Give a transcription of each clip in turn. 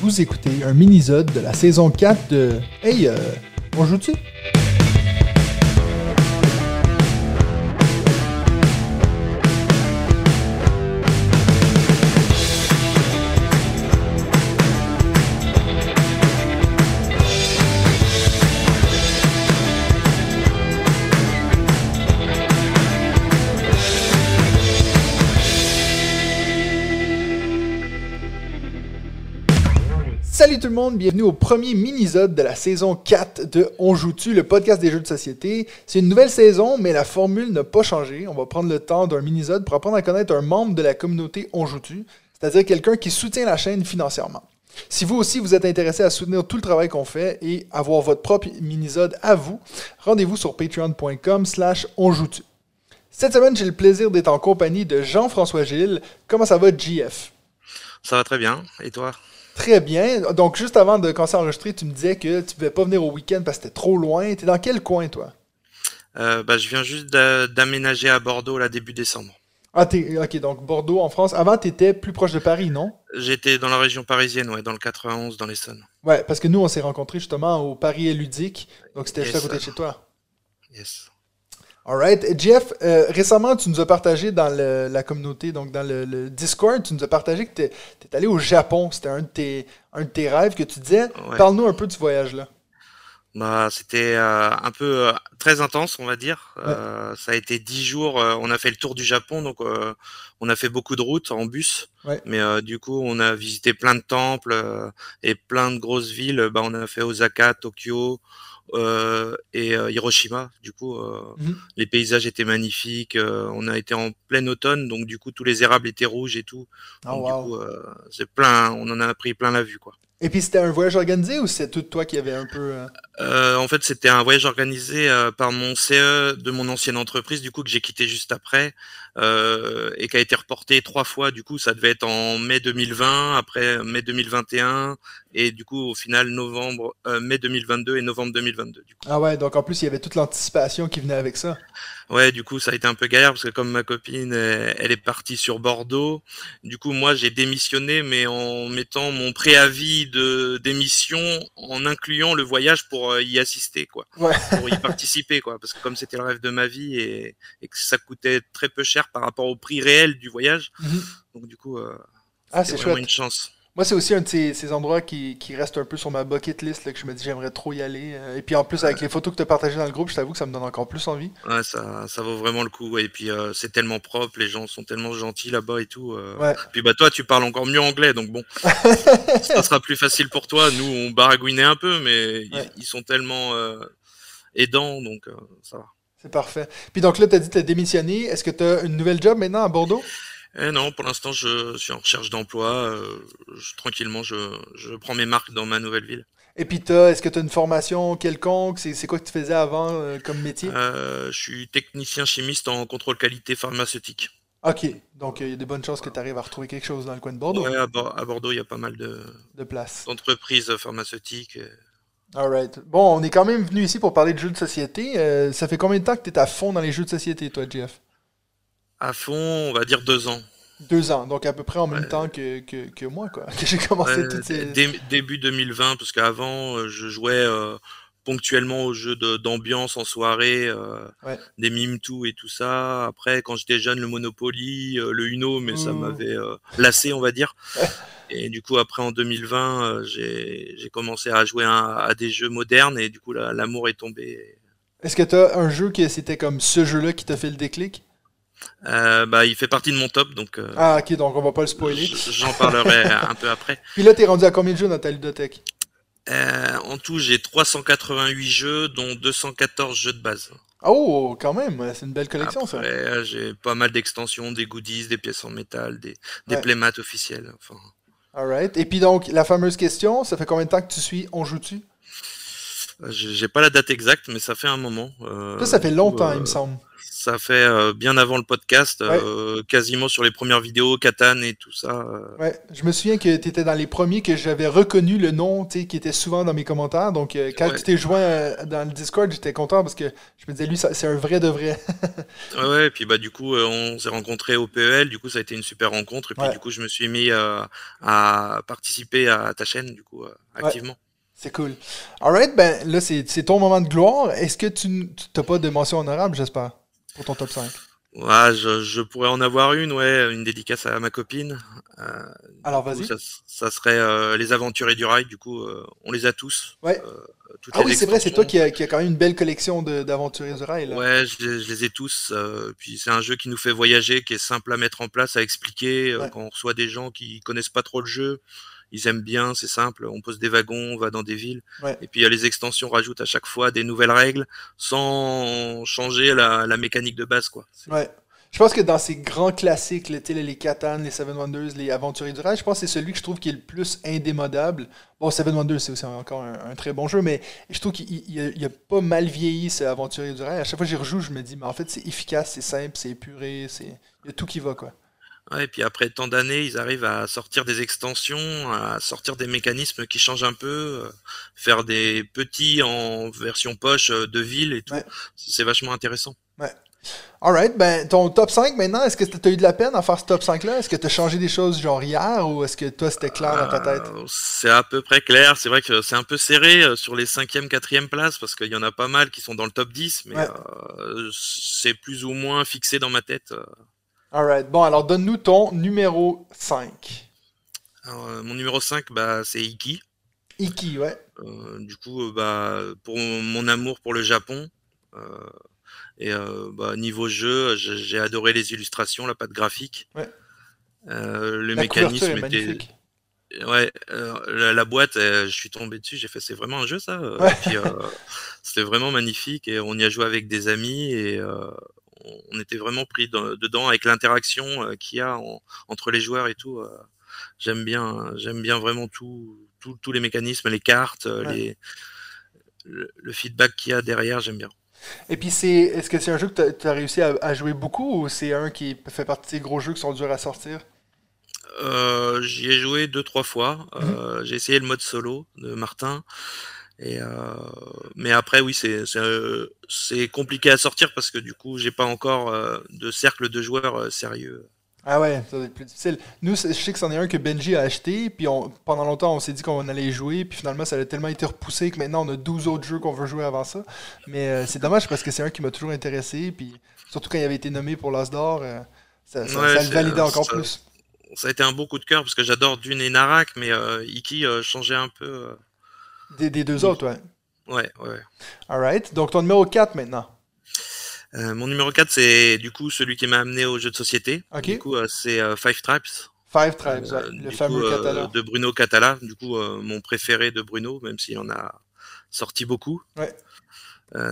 Vous écoutez un mini-zode de la saison 4 de Hey, euh, on joue-tu? Salut tout le monde, bienvenue au premier mini-zode de la saison 4 de On joue-tu, le podcast des jeux de société. C'est une nouvelle saison, mais la formule n'a pas changé. On va prendre le temps d'un mini-zode pour apprendre à connaître un membre de la communauté On joue-tu, c'est-à-dire quelqu'un qui soutient la chaîne financièrement. Si vous aussi vous êtes intéressé à soutenir tout le travail qu'on fait et avoir votre propre mini-zode à vous, rendez-vous sur patreon.com slash on joue-tu. Cette semaine, j'ai le plaisir d'être en compagnie de Jean-François Gilles. Comment ça va, JF? Ça va très bien. Et toi? Très bien. Donc, juste avant de commencer à enregistrer, tu me disais que tu ne pouvais pas venir au week-end parce que c'était trop loin. Tu es dans quel coin, toi? euh, bah, Je viens juste d'a- d'aménager à Bordeaux là début décembre. Ah, t'es, ok, donc Bordeaux, en France. Avant, tu étais plus proche de Paris, non? J'étais dans la région parisienne, ouais, dans le 91, dans l'Essonne. Ouais, parce que nous, on s'est rencontrés justement au Paris et Ludique. Donc, c'était juste à côté de chez toi. Yes. Alright. Jeff, euh, récemment, tu nous as partagé dans le- la communauté, donc dans le, le Discord, tu nous as partagé que tu es, allé au Japon. C'était un, de tes- un de tes rêves que tu disais. Ouais. Parle-nous un peu de ce voyage-là. Bah, c'était euh, un peu euh, très intense, on va dire. Ça a été dix jours. on a fait le tour du Japon, donc on a fait beaucoup de routes en bus. Ouais. Mais du coup, on a visité plein de temples et plein de grosses villes. Bah, on a fait Osaka, Tokyo euh, et euh, Hiroshima. Du coup, euh, Mhm. les paysages étaient magnifiques. on a été en plein automne, donc du coup, tous les érables étaient rouges et tout. Oh, Donc, wow. du coup, c'est plein. On en a pris plein la vue, quoi. Et puis, c'était un voyage organisé ou c'est tout toi qui avait un peu. Euh, en fait, c'était un voyage organisé euh, par mon CE de mon ancienne entreprise, du coup que j'ai quitté juste après euh, et qui a été reporté trois fois. Du coup, ça devait être en mai 2020, après mai 2021 et du coup au final novembre, euh, mai 2022 et novembre 2022. Du coup. Ah ouais, donc en plus, il y avait toute l'anticipation qui venait avec ça. Ouais, du coup ça a été un peu galère parce que comme ma copine, elle, est partie sur Bordeaux, du coup moi j'ai démissionné, mais en mettant mon préavis de démission, en incluant le voyage pour euh, y assister, quoi. Ouais. pour y participer, quoi. Parce que comme c'était le rêve de ma vie et, et que ça coûtait très peu cher par rapport au prix réel du voyage, Mhm. donc du coup, euh, Ah, c'est vraiment chouette. une chance. Moi, c'est aussi un de ces, ces endroits qui, qui reste un peu sur ma bucket list, là, que je me dis j'aimerais trop y aller. Euh, Et puis en plus, avec les photos que tu as partagées dans le groupe, je t'avoue que ça me donne encore plus envie. Ouais, ça, ça vaut vraiment le coup. ouais. Et puis euh, c'est tellement propre, les gens sont tellement gentils là-bas et tout. euh. Ouais. Puis bah toi, tu parles encore mieux anglais, donc bon, ça sera plus facile pour toi. Nous, on baragouinait un peu, mais ils, Ouais. ils sont tellement euh, aidants, donc ça va. C'est parfait. Puis donc là, tu as dit que tu as démissionné. Est-ce que tu as une nouvelle job maintenant à Bordeaux? Eh non, pour l'instant, je suis en recherche d'emploi. euh, je- tranquillement, je, je prends mes marques dans ma nouvelle ville. Et puis, est-ce que tu as une formation quelconque? C'est quoi que tu faisais avant euh, comme métier? Euh, je suis technicien chimiste en contrôle qualité pharmaceutique. Ok, donc euh, il y a des bonnes chances que tu arrives à retrouver quelque chose dans le coin de Bordeaux, Ouais, à, Bor- à Bordeaux, il y a pas mal de- de place. d'entreprises pharmaceutiques. Alright. Bon, on est quand même venu ici pour parler de jeux de société. Euh, ça fait combien de temps que tu es à fond dans les jeux de société, toi, Jeff? À fond, on va dire deux ans. Deux ans, donc à peu près en même temps que, que, que moi, quoi. Que j'ai commencé Ouais, toutes ces... dé- début 2020, parce qu'avant, euh, je jouais euh, ponctuellement aux jeux d'ambiance en soirée, euh, Ouais. des mime tout et tout ça. Après, quand j'étais jeune, le Monopoly, euh, le Uno, mais ça Mmh. m'avait euh, lassé, on va dire. Et du coup, après, en 2020, euh, j'ai commencé à jouer à, à des jeux modernes et du coup, la- l'amour est tombé. Est-ce que tu as un jeu que c'était comme ce jeu-là qui t'a fait le déclic? Euh, bah, il fait partie de mon top, donc euh, Ah, ok, donc on va pas le spoiler. j'en parlerai un peu après. Puis là, t'es rendu à combien de jeux dans ta ludothèque? Euh, en tout, j'ai 388 jeux, dont 214 jeux de base. Oh, quand même, c'est une belle collection, ça. Après, euh, j'ai pas mal d'extensions, des goodies, des pièces en métal, des, des Ouais. playmats officiels. Enfin, Alright. Et puis donc, la fameuse question, ça fait combien de temps que tu suis On joue-tu? J'ai pas la date exacte, mais ça fait un moment. ça, ça fait longtemps, il me semble. Ça fait euh, bien avant le podcast, euh, quasiment sur les premières vidéos, Katan et tout ça. Euh. Ouais, je me souviens que tu étais dans les premiers que j'avais reconnu le nom, tu sais, qui était souvent dans mes commentaires. Donc, quand tu t'es joint dans le Discord, j'étais content parce que je me disais, lui, c'est un vrai de vrai. ouais, ouais, et puis bah, du coup, on s'est rencontrés au PEL, du coup, ça a été une super rencontre. Et puis, du coup, je me suis mis à participer à ta chaîne, du coup, activement. C'est cool. Alright, ben là, c'est ton moment de gloire. Est-ce que tu n'as pas de mention honorable, j'espère? pour ton top 5 Ouais, je, pourrais en avoir une, ouais, une dédicace à ma copine. Euh, Alors vas-y. Ça, serait euh, les aventuriers du rail, du coup, euh, on les a tous. Ouais. ah oui, c'est vrai, c'est toi qui as qui a quand même une belle collection d'aventuriers du rail. Ouais, je, les ai tous. puis c'est un jeu qui nous fait voyager, qui est simple à mettre en place, à expliquer. quand on reçoit des gens qui connaissent pas trop le jeu, ils aiment bien, c'est simple, on pose des wagons, on va dans des villes. Et puis les extensions rajoutent à chaque fois des nouvelles règles sans changer la, mécanique de base. Quoi. Ouais. Je pense que dans ces grands classiques, les, les Catan, les Seven Wonders, les Aventuriers du Rail, je pense que c'est celui que je trouve qui est le plus indémodable. Bon, Seven Wonders, c'est aussi encore un, très bon jeu, mais je trouve qu'il a, pas mal vieilli, ce Aventurier du Rail. À chaque fois que j'y rejoue, je me dis, mais en fait, c'est efficace, c'est simple, c'est épuré, il y a tout qui va, quoi et puis après tant d'années, ils arrivent à sortir des extensions, à sortir des mécanismes qui changent un peu, euh, faire des petits en version poche euh, de ville et tout. C'est vachement intéressant. Ouais. Alright, ben ton top 5 maintenant, est-ce que tu as eu de la peine à faire ce top 5 là? Est-ce que tu as changé des choses genre hier ou est-ce que toi c'était clair dans ta tête? Euh, c'est à peu près clair, c'est vrai que c'est un peu serré sur les 5e, 4e places parce qu'il y en a pas mal qui sont dans le top 10, mais c'est plus ou moins fixé dans ma tête. Alright. Bon, alors donne-nous ton numéro 5. Euh, mon numéro 5, bah, c'est Iki. Iki, ouais. Euh, du coup, euh, bah, pour mon amour pour le Japon. et bah, niveau jeu, j'ai adoré les illustrations, la patte graphique. Ouais. le mécanisme était. Ouais, la, boîte, je suis tombé dessus, j'ai fait c'est vraiment un jeu ça. c'était vraiment magnifique et on y a joué avec des amis et on était vraiment pris dedans avec l'interaction euh, qu'il y a entre les joueurs et tout. Euh, j'aime bien, j'aime bien vraiment tout, tous les mécanismes, les cartes, euh, les, le, feedback qu'il y a derrière, j'aime bien. Et puis, c'est, est-ce que c'est un jeu que tu as, réussi à, jouer beaucoup ou c'est un qui fait partie des gros jeux qui sont durs à sortir? J'y ai joué deux, trois fois. Mhm. J'ai essayé le mode solo de Martin. Et euh, mais après, oui, c'est c'est compliqué à sortir parce que du coup, j'ai pas encore euh, de cercle de joueurs euh, sérieux. Ah ouais, ça va être plus difficile. Nous, je sais que c'en est un que Benji a acheté, puis on, pendant longtemps, on s'est dit qu'on allait jouer, puis finalement, ça a tellement été repoussé que maintenant, on a 12 autres jeux qu'on veut jouer avant ça. Mais c'est dommage parce que c'est un qui m'a toujours intéressé, puis surtout quand il avait été nommé pour l'As d'Or, ça, ça, le validait encore plus. Ça a été un beau coup de cœur parce que j'adore Dune et Narak, mais Iki changeait un peu des, deux autres, ouais. Ouais, ouais. Alright. Donc, ton numéro 4 maintenant. Euh, mon numéro 4, c'est du coup celui qui m'a amené au jeu de société. Ok. Du coup, euh, c'est euh, Five Tribes. Five Tribes, le fameux Catala. De Bruno Catala, du coup, mon préféré de Bruno, même s'il en a sorti beaucoup. Ouais.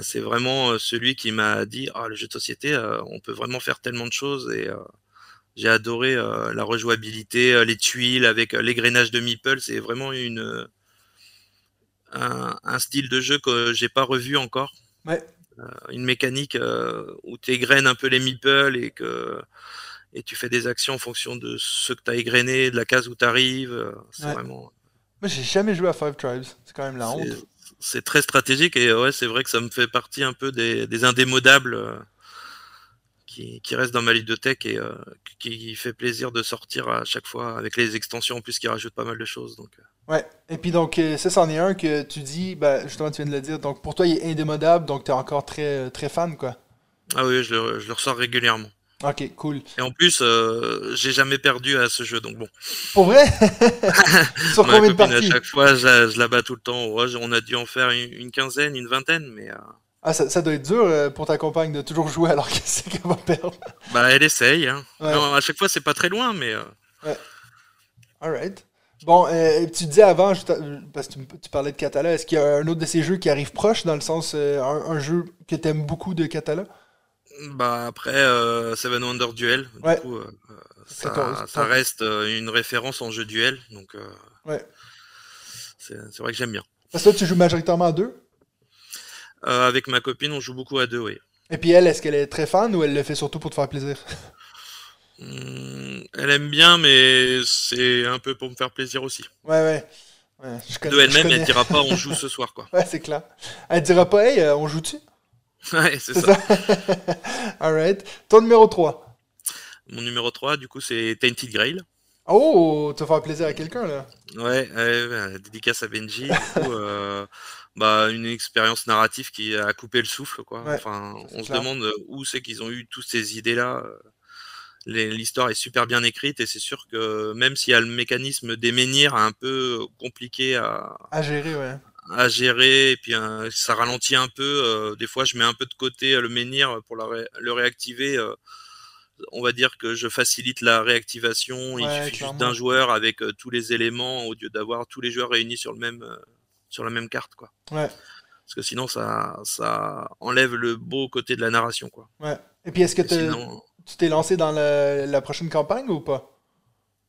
c'est vraiment celui qui m'a dit ah, le jeu de société, on peut vraiment faire tellement de choses et j'ai adoré la rejouabilité, les tuiles avec l'égrenage de meeple. C'est vraiment une un, style de jeu que j'ai pas revu encore. Ouais. Euh, une mécanique euh, où tu égrènes un peu les meeples et que et tu fais des actions en fonction de ce que tu as égrené, de la case où tu arrives. Euh, c'est vraiment. Moi, j'ai jamais joué à Five Tribes. C'est quand même la honte. C'est très stratégique et ouais, c'est vrai que ça me fait partie un peu des, des indémodables qui, qui restent dans ma ludothèque et qui fait plaisir de sortir à chaque fois avec les extensions en plus qui rajoutent pas mal de choses. Donc. Ouais. Et puis donc, euh, ça, c'en est un que tu dis, ben, justement, tu viens de le dire. Donc, pour toi, il est indémodable, donc tu es encore très, euh, très fan, quoi. Ah oui, je le, je le ressors régulièrement. Ok, cool. Et en plus, euh, j'ai jamais perdu à ce jeu, donc bon. Pour vrai? Sur combien de parties À chaque fois, je, je, la bats tout le temps. on a dû en faire une, quinzaine, une vingtaine, mais. Ah, ça, ça, doit être dur pour ta compagne de toujours jouer alors qu'elle sait qu'elle va perdre. Bah, elle essaye. Hein. Non, à chaque fois, c'est pas très loin, mais. Ouais. Alright. Bon, euh, tu disais avant, parce que tu, parlais de Catala, est-ce qu'il y a un autre de ces jeux qui arrive proche, dans le sens, euh, un, jeu que tu aimes beaucoup de Catala Bah après, euh, Seven Wonder Duel, du coup, ça, reste une référence en jeu duel, donc ouais. c'est vrai que j'aime bien. Parce que là, tu joues majoritairement à deux? Euh, avec ma copine, on joue beaucoup à deux, oui. Et puis elle, est-ce qu'elle est très fan ou elle le fait surtout pour te faire plaisir? Hmm, elle aime bien, mais c'est un peu pour me faire plaisir aussi. Ouais, ouais. ouais je connais, De elle-même, elle dira pas on joue ce soir, quoi. Ouais, c'est clair. Elle dira pas, hey, euh, on joue-tu? Ouais, c'est C'est ça. ça? Alright. Ton numéro 3. Mon numéro 3, du coup, c'est Tainted Grail. Oh, tu vas faire plaisir à quelqu'un, là. Ouais, dédicace à Benji. Du coup, euh, bah, une expérience narrative qui a coupé le souffle, quoi. Ouais, enfin, on se demande où c'est qu'ils ont eu toutes ces idées-là. Les- L'histoire est super bien écrite et c'est sûr que même s'il y a le mécanisme des menhirs un peu compliqué à, À gérer, ouais. à gérer et puis euh, ça ralentit un peu. euh, des fois, je mets un peu de côté euh, le menhir pour la ré- le réactiver. On va dire que je facilite la réactivation. Il juste d'un joueur avec euh, tous les éléments au lieu d'avoir tous les joueurs réunis sur le même euh, sur la même carte, quoi. Ouais, Parce que sinon, ça ça enlève le beau côté de la narration, quoi. ouais. Et puis, est-ce que sinon, tu t'es lancé dans le- la prochaine campagne ou pas?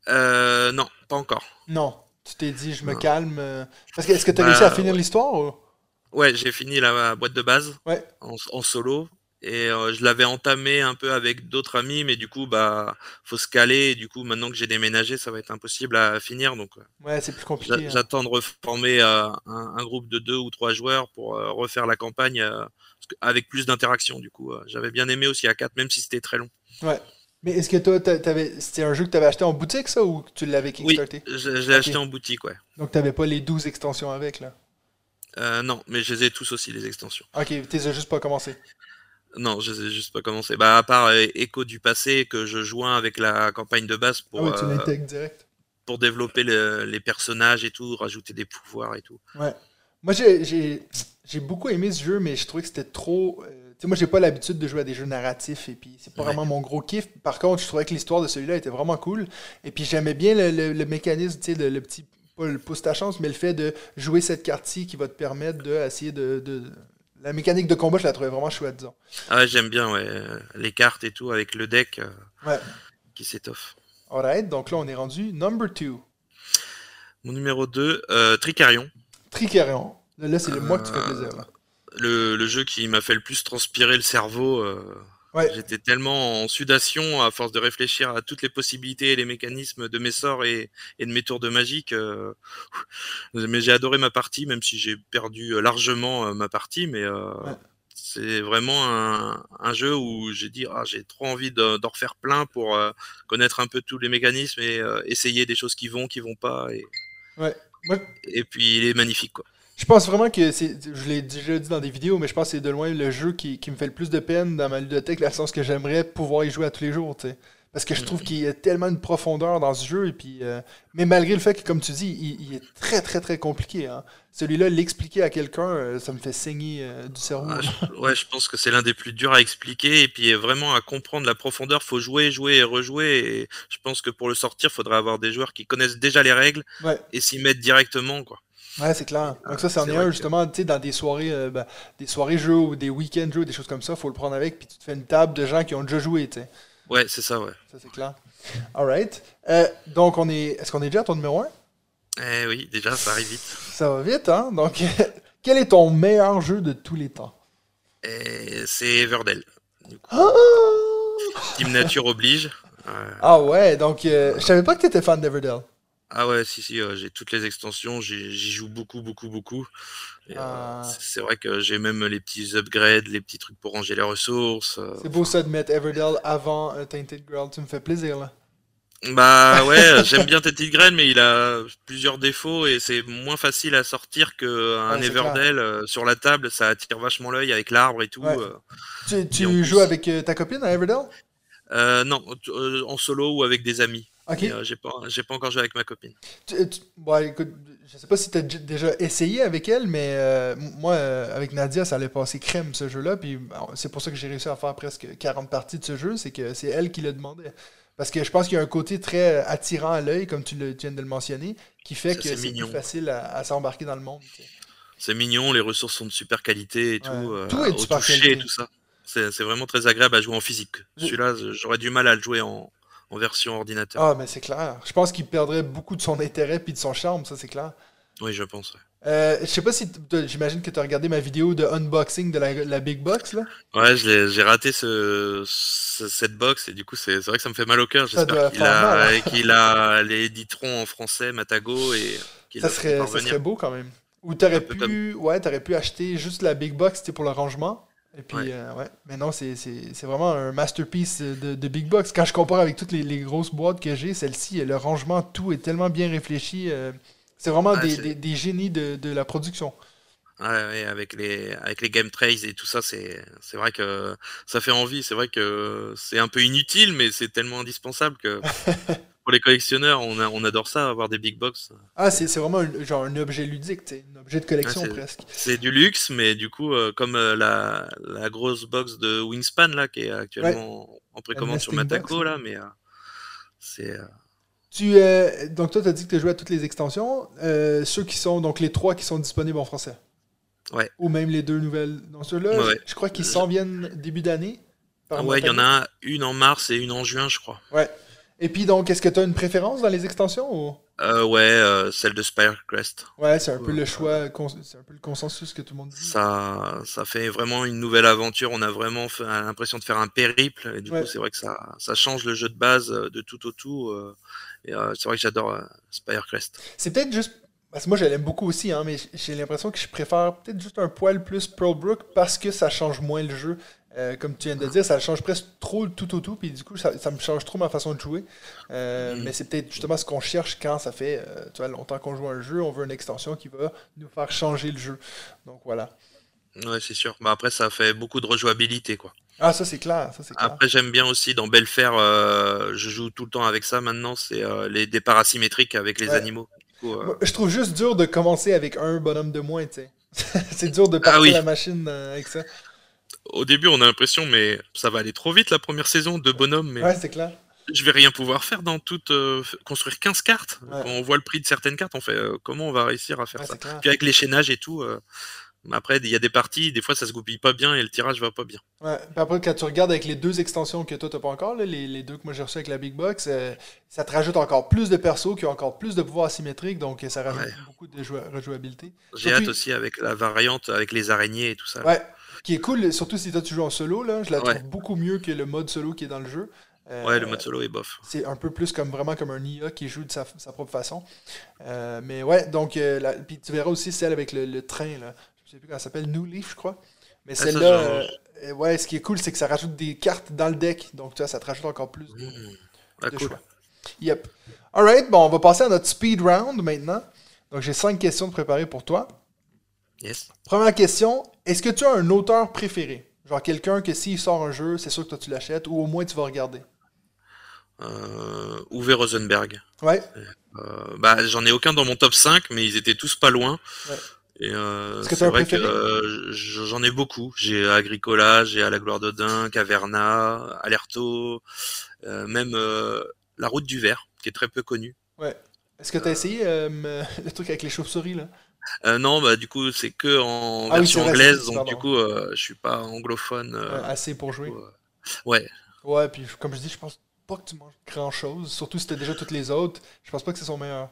euh, non, pas encore. Non. Tu t'es dit, je me Non. calme. Parce que est-ce que tu as Bah, réussi à finir ouais. l'histoire ou... Ouais, j'ai fini la boîte de base. En solo et euh, je l'avais entamé un peu avec d'autres amis mais du coup bah faut se caler et du coup maintenant que j'ai déménagé ça va être impossible à finir donc euh, Ouais, c'est plus compliqué. hein. j'attends de reformer euh, un, un groupe de deux ou trois joueurs pour euh, refaire la campagne avec plus d'interaction du coup j'avais bien aimé aussi à 4 même si c'était très long Ouais. Mais est-ce que toi, c'était un jeu que tu avais acheté en boutique, ça, ou tu l'avais oui kickstarté? je, je l'ai acheté en boutique ouais Donc, t'avais pas les 12 extensions avec, là? Euh, non mais je les ai tous aussi les extensions Ok, tu les as juste pas commencé. Non je ai juste pas commencé bah à part euh, Echo du passé que je joins avec la campagne de base Ah pour ouais, tu euh, direct. pour développer le- les personnages et tout, rajouter des pouvoirs et tout. Ouais. Moi, j'ai, beaucoup aimé ce jeu, mais je trouvais que c'était trop. euh, tu sais, moi, j'ai pas l'habitude de jouer à des jeux narratifs, et puis c'est pas Ouais. vraiment mon gros kiff. Par contre, je trouvais que l'histoire de celui-là était vraiment cool. Et puis j'aimais bien le, le- le mécanisme, tu sais, le, le petit. Pas le pouce ta chance, mais le fait de jouer cette carte-ci qui va te permettre de essayer de. de- La mécanique de combat, je la trouvais vraiment chouette, disons. Ah j'aime bien ouais, euh, les cartes et tout avec le deck euh, Ouais. qui s'étoffe. Alright, donc là, on est rendu number 2. Mon numéro 2, euh, Tricarion, Tricarion. Là, c'est le moi que tu fais plaisir. Là. le, le jeu qui m'a fait le plus transpirer le cerveau. Euh, Ouais. J'étais tellement en sudation à force de réfléchir à toutes les possibilités et les mécanismes de mes sorts et, et de mes tours de magie. que- Mais j'ai adoré ma partie, même si j'ai perdu euh, largement euh, ma partie. Mais euh, Ouais. c'est vraiment un, un jeu où j'ai dit ah, j'ai trop envie de- d'en refaire plein pour euh, connaître un peu tous les mécanismes et euh, essayer des choses qui vont, qui vont pas. Et, Ouais. Et puis il est magnifique quoi. Je pense vraiment que c'est. Je l'ai déjà dit dans des vidéos, mais je pense que c'est de loin le jeu qui, qui me fait le plus de peine dans ma ludothèque, dans le sens que j'aimerais pouvoir y jouer à tous les jours, tu sais. Parce que je trouve qu'il y a tellement une profondeur dans ce jeu, et puis. euh, mais malgré le fait que, comme tu dis, il, il est très très très compliqué. Hein. Celui-là, l'expliquer à quelqu'un, euh, ça me fait saigner euh, du cerveau. Ah, je- ouais, je pense que c'est l'un des plus durs à expliquer et puis vraiment à comprendre la profondeur. Faut jouer, jouer et rejouer. Et je pense que pour le sortir, faudrait avoir des joueurs qui connaissent déjà les règles Ouais, et s'y mettent directement, quoi. Ouais c'est clair. Donc ça, c'en c'est est vrai un, justement, tu sais, dans des soirées, euh, ben, des soirées jeux ou des week-ends jeux, des choses comme ça, faut le prendre avec, puis tu te fais une table de gens qui ont déjà joué, tu sais. Ouais, c'est ça, ouais. Ça, c'est clair. Alright. Euh, donc, on est. Est-ce qu'on est déjà à ton numéro 1 Eh oui, déjà, ça arrive vite. Ça va vite, hein? Donc, quel est ton meilleur jeu de tous les temps? Et c'est Everdell. Du coup, Ah, Team Nature oblige. Euh, Ah ouais, donc euh, je savais pas que t'étais fan d'Everdell. Ah ouais, si, si, euh, j'ai toutes les extensions. J'y joue beaucoup, beaucoup, beaucoup. Euh, Ah. c'est- vrai que j'ai même les petits upgrades, les petits trucs pour ranger les ressources. euh, C'est beau ça de mettre Everdell avant euh, Tainted Grail, tu me fais plaisir là. Bah ouais, j'aime bien Teddy Grail, mais il a plusieurs défauts et c'est moins facile à sortir qu'un Ouais, Everdell sur la table. Ça attire vachement l'œil avec l'arbre et tout. Ouais. Tu, tu Et en plus- joues avec ta copine à Everdell? Non, en solo ou avec des amis. Ok. Euh, j'ai pas, j'ai pas encore joué avec ma copine. Tu- tu- bon, écoute, je sais pas si t'as j- déjà essayé avec elle, mais euh, moi, euh, avec Nadia, ça allait passer crème ce jeu-là. Puis c'est pour ça que j'ai réussi à faire presque 40 parties de ce jeu, c'est que c'est elle qui le demandait. Parce que je pense qu'il y a un côté très attirant à l'œil, comme tu, le- tu viens de le mentionner, qui fait Ça, que c'est plus facile à, à s'embarquer dans le monde. tu sais. C'est mignon, les ressources sont de super qualité et tout. Ouais. euh, Tout est de super toucher qualité. et tout ça. C'est vraiment très agréable à jouer en physique. Celui-là, j'aurais du mal à le jouer en, en version ordinateur. Ah, mais c'est clair. Je pense qu'il perdrait beaucoup de son intérêt puis de son charme, ça c'est clair. Oui, je pense. Euh, je sais pas si j'imagine que tu as regardé ma vidéo de unboxing de la, la Big Box là. Ouais, j'ai raté ce, ce- cette box et du coup c'est vrai que ça me fait mal au cœur. J'espère qu'il a, hein. qu'il a les éditerons en français Matago et Ça serait, ça serait beau quand même. Ou t'aurais pu, ouais, t'aurais pu acheter juste la Big Box c'était pour le rangement. Et puis, Ouais. euh, ouais. Mais non, c'est vraiment un masterpiece de, de Big Box. Quand je compare avec toutes les, les grosses boîtes que j'ai, celle-ci, le rangement, tout est tellement bien réfléchi. euh, c'est vraiment Ouais, des, des- des génies de, de la production. Ouais, ouais, avec les avec les game trays et tout ça, c'est c'est vrai que ça fait envie. C'est vrai que c'est un peu inutile, mais c'est tellement indispensable que pour les collectionneurs, on a, on adore ça, avoir des big box. Ah, c'est vraiment un, genre un objet ludique, un objet de collection presque. C'est du luxe, mais du coup, euh, comme euh, la, la grosse box de Wingspan là, qui est actuellement en précommande sur box, Mataco là, mais euh, c'est Tu, donc toi, tu as dit que tu as joué à toutes les extensions. Ceux qui sont, donc les trois qui sont disponibles en français. Ouais. Ou même les deux nouvelles. Donc ceux-là, Ouais. je, je crois qu'ils s'en viennent début d'année. par ouais, il y en a une en mars et une en juin, je crois. Ouais. Et puis donc, est-ce que tu as une préférence dans les extensions ou... Euh, ouais, euh, celle de Spirecrest. Ouais, c'est un peu Ouais. le choix, cons- c'est un peu le consensus que tout le monde dit. Ça, ça fait vraiment une nouvelle aventure. On a vraiment fait- l'impression de faire un périple. Et du Ouais. coup, c'est vrai que ça, ça change le jeu de base euh, de tout au tout. euh, et euh, c'est vrai que j'adore euh, Spirecrest. C'est peut-être juste. Parce que moi, je l'aime beaucoup aussi, hein, mais j'ai l'impression que je préfère peut-être juste un poil plus Pearlbrook parce que ça change moins le jeu. Euh, comme tu viens de dire, ça change presque trop le tout au tout, puis du coup, ça, ça me change trop ma façon de jouer. Euh, Mhm. Mais c'est peut-être justement ce qu'on cherche quand ça fait euh, tu vois, longtemps qu'on joue à un jeu, on veut une extension qui va nous faire changer le jeu. Donc voilà. Ouais, c'est sûr. Bah, après, ça fait beaucoup de rejouabilité, quoi. Ah, ça c'est clair, clair. Après, j'aime bien aussi dans Belfair, je joue tout le temps avec ça maintenant, c'est les départs asymétriques avec les Ouais. animaux. Du coup, Moi, Je trouve juste dur de commencer avec un bonhomme de moins, tu sais. c'est dur de partir Ah oui. la machine avec ça. Au début, on a l'impression, mais ça va aller trop vite la première saison, deux bonhommes, mais Ouais, c'est clair. je vais rien pouvoir faire dans toute. euh, construire 15 cartes. Ouais. Quand on voit le prix de certaines cartes, on fait euh, comment on va réussir à faire Ouais, ça? Puis avec l'échaînage et tout, euh, après, il y a des parties, des fois ça se goupille pas bien et le tirage va pas bien. Ouais. Puis après, quand tu regardes avec les deux extensions que toi, t'as pas encore, là, les, les deux que moi j'ai reçues avec la Big Box, euh, ça te rajoute encore plus de persos qui ont encore plus de pouvoirs asymétriques, donc ça rajoute beaucoup de joua- rejouabilité. J'ai hâte aussi avec la variante, avec les araignées et tout ça. Ouais. Qui est cool, surtout si toi tu joues en solo, là, je la Ouais. trouve beaucoup mieux que le mode solo qui est dans le jeu. Euh, Ouais, le mode solo est bof. C'est un peu plus comme vraiment comme un IA qui joue de sa, sa propre façon. Euh, mais ouais, donc euh, la- puis tu verras aussi celle avec le, le train là. Je sais plus comment elle s'appelle, New Leaf, je crois. Mais ça, celle-là, ouais, ce qui est cool, c'est que ça rajoute des cartes dans le deck. Donc tu vois, ça te rajoute encore plus de, Mmh. Ah, de cool. choix. Yep. Alright, bon, on va passer à notre speed round maintenant. Donc j'ai cinq questions de préparer pour toi. Yes. Première question, est-ce que tu as un auteur préféré? Genre quelqu'un que s'il sort un jeu, c'est sûr que toi tu l'achètes ou au moins tu vas regarder. Euh, Uwe Rosenberg. Ouais. Euh, bah, j'en ai aucun dans mon top 5, mais ils étaient tous pas loin. Ouais. Et euh, Est-ce que c'est vrai que préféré? euh, j'en ai beaucoup. J'ai Agricola, j'ai À la gloire d'Odin, Caverna, Alerto, euh, même euh, La route du verre, qui est très peu connue. Ouais. Est-ce que tu as essayé le truc avec les chauves-souris là? Euh, non, bah du coup c'est que en Ah version anglaise, donc pardon. du coup euh, je suis pas anglophone. euh, assez pour jouer. ouais, Ouais, puis comme je dis, je pense pas que tu manges grand chose. Surtout si t'as déjà toutes les autres. Je pense pas que c'est son meilleur.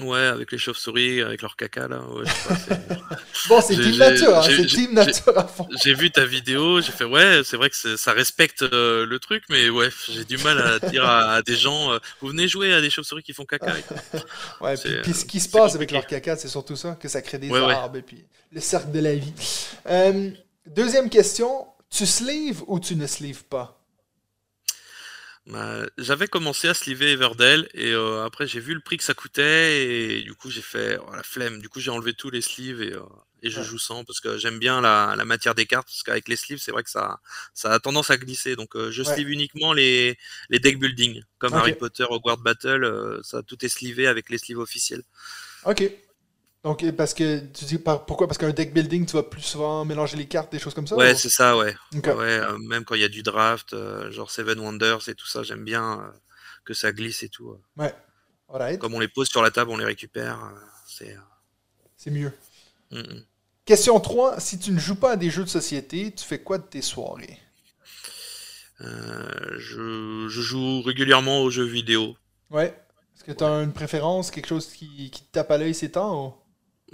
Ouais, avec les chauves-souris, avec leur caca là. ouais, je sais pas, c'est- Bon, c'est Team Nature, hein, c'est Team Nature à fond. J'ai vu ta vidéo, j'ai fait ouais, c'est vrai que ça respecte euh, le truc, mais ouais, j'ai du mal à dire à, à des gens, euh, vous venez jouer à des chauves-souris qui font caca. et. Ouais, puis, euh, puis ce qui se passe avec leur caca, c'est surtout ça, que ça crée des Ouais, ouais. arbres et puis le cercle de la vie. Euh, deuxième question, tu sleeves ou tu ne sleeves pas? Bah, J'avais commencé à sliver Everdell et euh, après j'ai vu le prix que ça coûtait et du coup j'ai fait oh, la flemme. Du coup j'ai enlevé tous les sleeves et, euh, et je Ouais. joue sans parce que j'aime bien la, la matière des cartes parce qu'avec les sleeves c'est vrai que ça, ça a tendance à glisser. Donc euh, je Ouais. sleeve uniquement les, les deck building comme. Harry Potter Hogwarts Battle, ça tout est slivé avec les sleeves officiels. Ok. Donc, parce que tu dis par- pourquoi? Parce qu'un deck building, tu vas plus souvent mélanger les cartes, des choses comme ça? Ouais ou- c'est ça ouais. Euh, même quand il y a du draft, euh, genre Seven Wonders et tout ça, j'aime bien euh, que ça glisse et tout. Ouais. Alright. Comme on les pose sur la table, on les récupère. c'est. C'est mieux. mm. Question 3. Si tu ne joues pas à des jeux de société, tu fais quoi de tes soirées? Je, je joue régulièrement aux jeux vidéo. Ouais. Est-ce que tu as une préférence, quelque chose qui, qui te tape à l'œil ces temps? ou-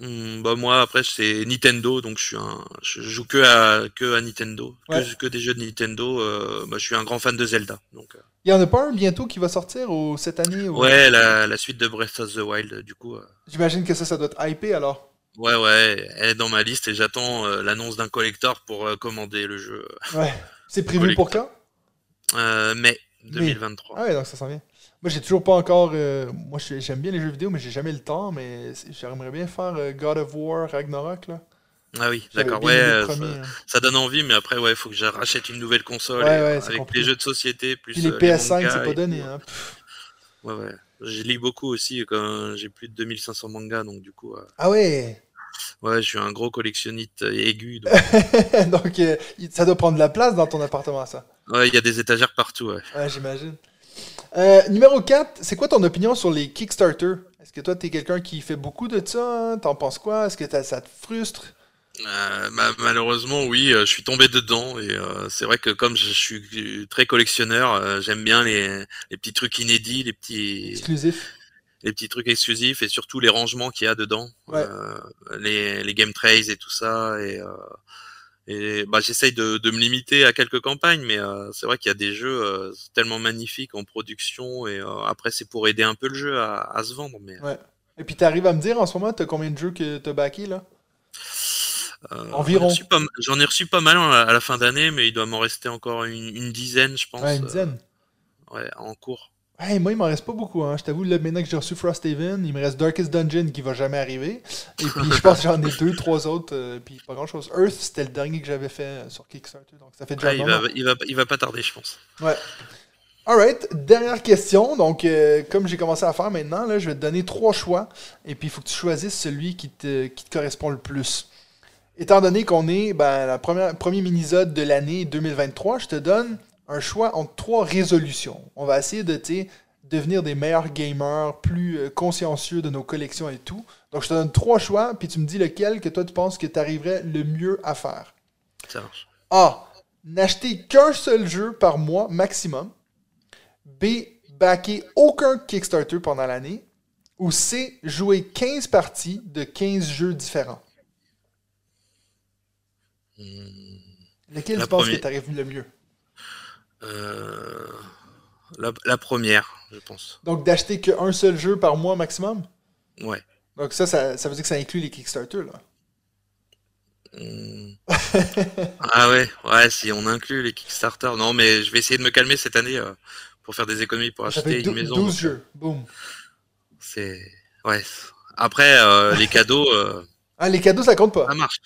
Hmm, bah moi après c'est Nintendo donc je suis un je joue que à que à Nintendo Ouais. que, que des jeux de Nintendo euh, bah, je suis un grand fan de Zelda donc euh, Il y en a pas un bientôt qui va sortir au, cette année? ou- ouais la, la suite de Breath of the Wild du coup euh, J'imagine que ça, ça doit être hypé alors. ouais ouais elle est dans ma liste et j'attends euh, l'annonce d'un collector pour commander le jeu Ouais. C'est prévu pour quand? euh, mai Mai. 2023 Ah ouais, donc ça s'en vient. Moi, j'ai toujours pas encore. euh, moi, j'aime bien les jeux vidéo, mais j'ai jamais le temps. Mais j'aimerais bien faire euh, God of War Ragnarok. Là. ah oui d'accord ouais euh, ça, hein. ça donne envie mais après ouais faut que je rachète une nouvelle console Ouais, et, ouais, c'est avec compliqué. les jeux de société plus Puis les euh, PS5, mangas c'est pas donné. Hein. Pff. ouais ouais je lis beaucoup aussi quand j'ai plus de 2500 mangas donc du coup Ah ouais! Ouais, je suis un gros collectionniste aigu. Donc... donc, euh, il- ça doit prendre de la place dans ton appartement, ça. ouais, il y a des étagères partout. Ouais. Ouais, j'imagine. Euh, numéro 4, c'est quoi ton opinion sur les Kickstarter? Est-ce que toi, t'es quelqu'un qui fait beaucoup de ça? hein? T'en penses quoi? Est-ce que ça te frustre? Euh, bah, malheureusement, oui, euh, je suis tombé dedans et euh, c'est vrai que comme je suis très collectionneur, j'aime bien les, les petits trucs inédits, les petits Exclusif? les petits trucs exclusifs et surtout les rangements qu'il y a dedans, Ouais. Les, les game trays et tout ça et et bah j'essaye de, de me limiter à quelques campagnes, mais euh, c'est vrai qu'il y a des jeux euh, tellement magnifiques en production et euh, après c'est pour aider un peu le jeu à, à se vendre, mais Ouais. Et puis, t'arrives à me dire en ce moment, t'as combien de jeux que t'as backé, là? Environ. J'en ai reçu pas, mal à à la fin d'année, mais il doit m'en rester encore une, une dizaine, je pense. Ouais, une dizaine. ouais, en cours. Ouais, moi, il m'en reste pas beaucoup. Hein. Je t'avoue, là, maintenant que j'ai reçu Frosthaven, il me reste Darkest Dungeon qui va jamais arriver. Et puis, je pense que j'en ai deux, trois autres. euh, puis, pas grand chose. Earth, c'était le dernier que j'avais fait euh, sur Kickstarter. Donc, ça fait déjà Ouais, il, va, il, va, il va pas tarder, je pense. Ouais. Alright, dernière question. Donc, euh, comme j'ai commencé à faire maintenant, là, je vais te donner trois choix. Et puis, il faut que tu choisisses celui qui te, qui te correspond le plus. Étant donné qu'on est ben, la première premier minisode de l'année 2023, je te donne un choix entre trois résolutions. On va essayer de tu devenir des meilleurs gamers, plus euh, consciencieux de nos collections et tout. Donc, je te donne trois choix, puis tu me dis lequel que toi tu penses que tu arriverais le mieux à faire. Ça marche. A. N'acheter qu'un seul jeu par mois maximum. B. Backer aucun Kickstarter pendant l'année. Ou C. Jouer 15 parties de 15 jeux différents. Hmm, Lequel La tu penses que t'arrives le mieux? Euh, la, la première, je pense. Donc d'acheter qu'un seul jeu par mois maximum? Ouais. Donc ça, ça, ça veut dire que ça inclut les Kickstarter, là. Hmm. ah ouais, ouais, si on inclut les Kickstarter. Non, mais je vais essayer de me calmer cette année euh, pour faire des économies pour acheter une maison. 12 donc, jeux. Boum. C'est ouais. Après euh, les cadeaux, euh, Ah, les cadeaux, ça compte pas. ça marche.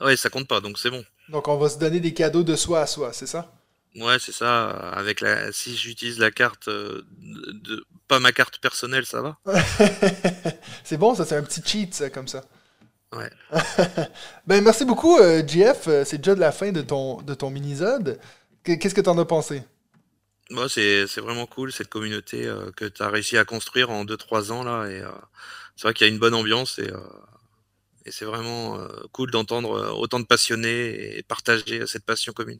Ouais, ça compte pas, donc c'est bon. Donc on va se donner des cadeaux de soi à soi, c'est ça? Ouais, c'est ça. Avec la, si j'utilise la carte euh, de, de- pas ma carte personnelle, ça va. c'est bon, ça, c'est un petit cheat, ça, comme ça. Ouais. ben, merci beaucoup, euh, GF. Euh, C'est déjà de la fin de ton, de ton minisode. Que- Qu'est-ce que t'en as pensé? Moi, c'est c'est vraiment cool cette communauté euh, que tu as réussi à construire en 2-3 ans là. Et euh, c'est vrai qu'il y a une bonne ambiance et, et c'est vraiment euh, cool d'entendre euh, autant de passionnés et partager cette passion commune.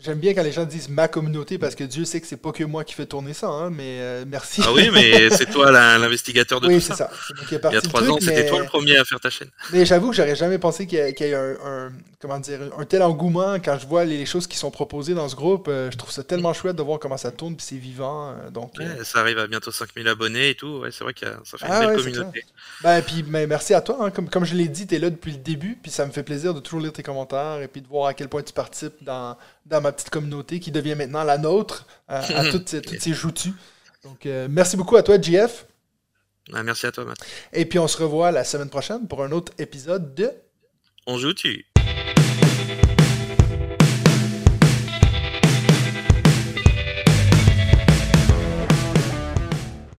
J'aime bien quand les gens disent ma communauté parce que Dieu sait que c'est pas que moi qui fais tourner ça, hein, mais euh, merci. Ah oui, mais c'est toi l'investigateur de oui, tout c'est ça. ça. Qui ai Il y a le 3 truc, ans, c'était mais, toi le premier à faire ta chaîne. mais j'avoue que j'aurais jamais pensé qu'il y, ait- qu'il y ait un, un- comment dire, un tel engouement quand je vois les, choses qui sont proposées dans ce groupe. Euh, je trouve ça tellement chouette de voir comment ça tourne puis c'est vivant. euh, donc, euh, ça arrive à bientôt 5000 abonnés et tout. Ouais, c'est vrai que ça fait une Ah belle ouais, communauté. Ben, puis ben, merci à toi. hein. Comme, comme je l'ai dit, tu es là depuis le début. Puis ça me fait plaisir de toujours lire tes commentaires et puis de voir à quel point tu participes dans, dans ma petite communauté qui devient maintenant la nôtre à, à toutes, ces, toutes ces joutus. Donc, euh, merci beaucoup à toi, JF. Ah, merci à toi, Matt. Et puis, on se revoit la semaine prochaine pour un autre épisode de On joue, tu